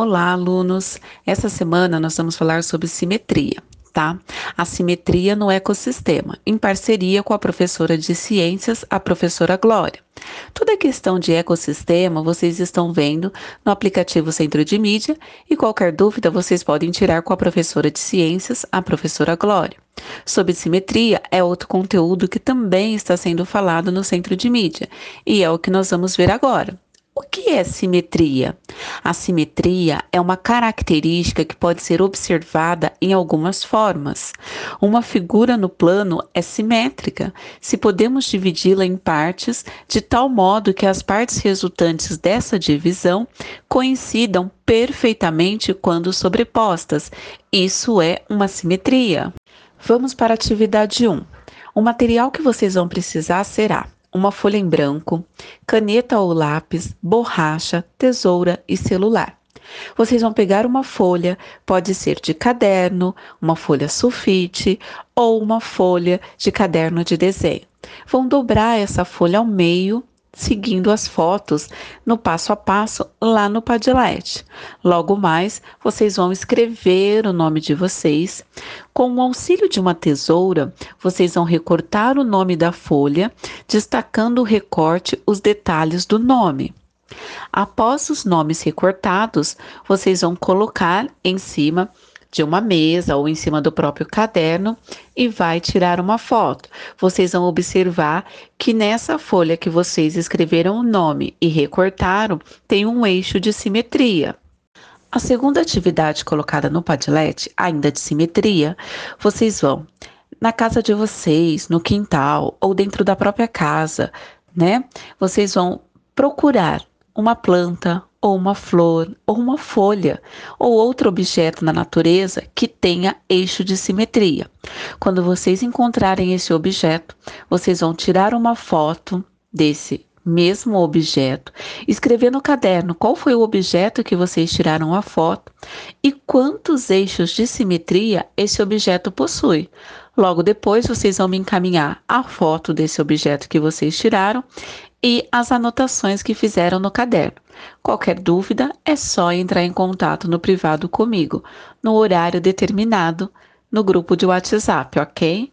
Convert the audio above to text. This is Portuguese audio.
Olá, alunos! Essa semana nós vamos falar sobre simetria, tá? A simetria no ecossistema, em parceria com a professora de ciências, a professora Glória. Toda a questão de ecossistema vocês estão vendo no aplicativo Centro de Mídia e qualquer dúvida vocês podem tirar com a professora de ciências, a professora Glória. Sobre simetria é outro conteúdo que também está sendo falado no Centro de Mídia e é o que nós vamos ver agora. O que é simetria? A simetria é uma característica que pode ser observada em algumas formas. Uma figura no plano é simétrica se podemos dividi-la em partes de tal modo que as partes resultantes dessa divisão coincidam perfeitamente quando sobrepostas. Isso é uma simetria. Vamos para a atividade 1. O material que vocês vão precisar será uma folha em branco, caneta ou lápis, borracha, tesoura e celular. Vocês vão pegar uma folha, pode ser de caderno, uma folha sulfite ou uma folha de caderno de desenho. Vão dobrar essa folha ao meio seguindo as fotos no passo a passo lá no Padlet. Logo mais, vocês vão escrever o nome de vocês. Com o auxílio de uma tesoura, vocês vão recortar o nome da folha, destacando o recorte os detalhes do nome. Após os nomes recortados, vocês vão colocar em cima de uma mesa ou em cima do próprio caderno e vai tirar uma foto. Vocês vão observar que nessa folha que vocês escreveram o nome e recortaram, tem um eixo de simetria. A segunda atividade colocada no Padlet, ainda de simetria, vocês vão na casa de vocês, no quintal ou dentro da própria casa, né? Vocês vão procurar uma planta ou uma flor, ou uma folha, ou outro objeto na natureza que tenha eixo de simetria. Quando vocês encontrarem esse objeto, vocês vão tirar uma foto desse mesmo objeto, escrever no caderno qual foi o objeto que vocês tiraram a foto e quantos eixos de simetria esse objeto possui. Logo depois, vocês vão me encaminhar a foto desse objeto que vocês tiraram e as anotações que fizeram no caderno. Qualquer dúvida é só entrar em contato no privado comigo, no horário determinado, no grupo de WhatsApp, ok?